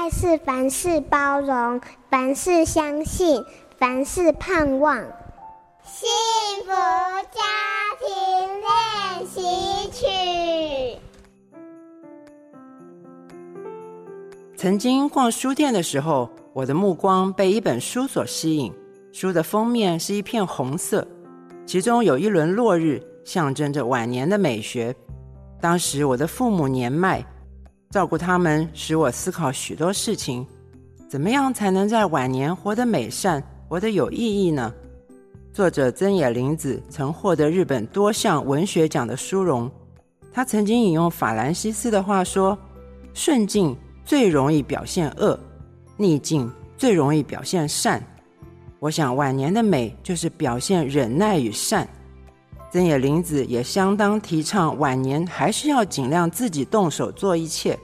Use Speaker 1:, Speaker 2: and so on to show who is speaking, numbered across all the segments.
Speaker 1: 爱是凡事包容，凡事相信，凡事盼望。幸福家庭练习曲。
Speaker 2: 曾经逛书店的时候，我的目光被一本书所吸引。书的封面是一片红色，其中有一轮落日，象征着晚年的美学。当时我的父母年迈。照顾他们，使我思考许多事情。怎么样才能在晚年活得美善、活得有意义呢？作者增野林子曾获得日本多项文学奖的殊荣。他曾经引用法兰西斯的话说：“顺境最容易表现恶，逆境最容易表现善。”我想，晚年的美就是表现忍耐与善。增野玲子也相当提倡晚年还是要尽量自己动手做一切。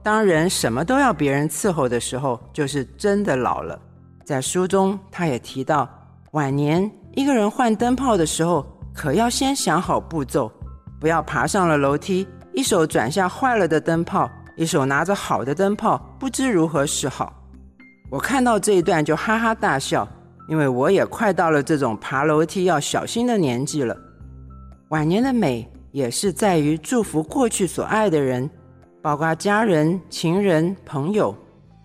Speaker 2: 当人什么都要别人伺候的时候，就是真的老了。在书中，他也提到，晚年一个人换灯泡的时候，可要先想好步骤，不要爬上了楼梯，一手转下坏了的灯泡，一手拿着好的灯泡，不知如何是好。我看到这一段就哈哈大笑，因为我也快到了这种爬楼梯要小心的年纪了。晚年的美也是在于祝福过去所爱的人，包括家人、情人、朋友。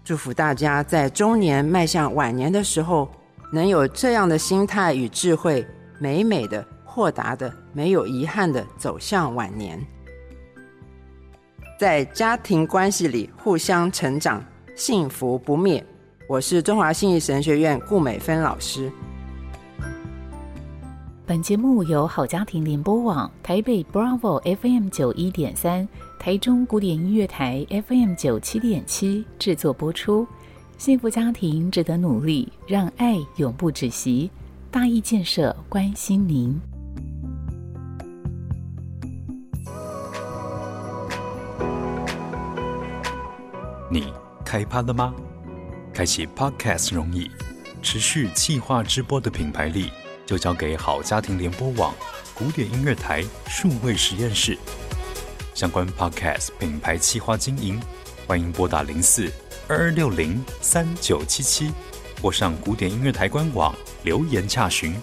Speaker 2: 祝福大家在中年迈向晚年的时候，能有这样的心态与智慧，美美的、豁达的、没有遗憾的走向晚年，在家庭关系里互相成长，幸福不灭。我是中华信义神学院顾美芬老师。
Speaker 3: 本节目由好家庭联播网、台北 Bravo FM 九一点三、台中古典音乐台 FM 九七点七制作播出。幸福家庭值得努力，让爱永不止息。大义建设关心您。
Speaker 4: 你开趴了吗？开启 Podcast 容易，持续企划直播的品牌力。就交给好家庭联播网、古典音乐台、数位实验室。相关 Podcast 品牌企划经营，欢迎拨打零四二二六零三九七七，或上古典音乐台官网留言洽询。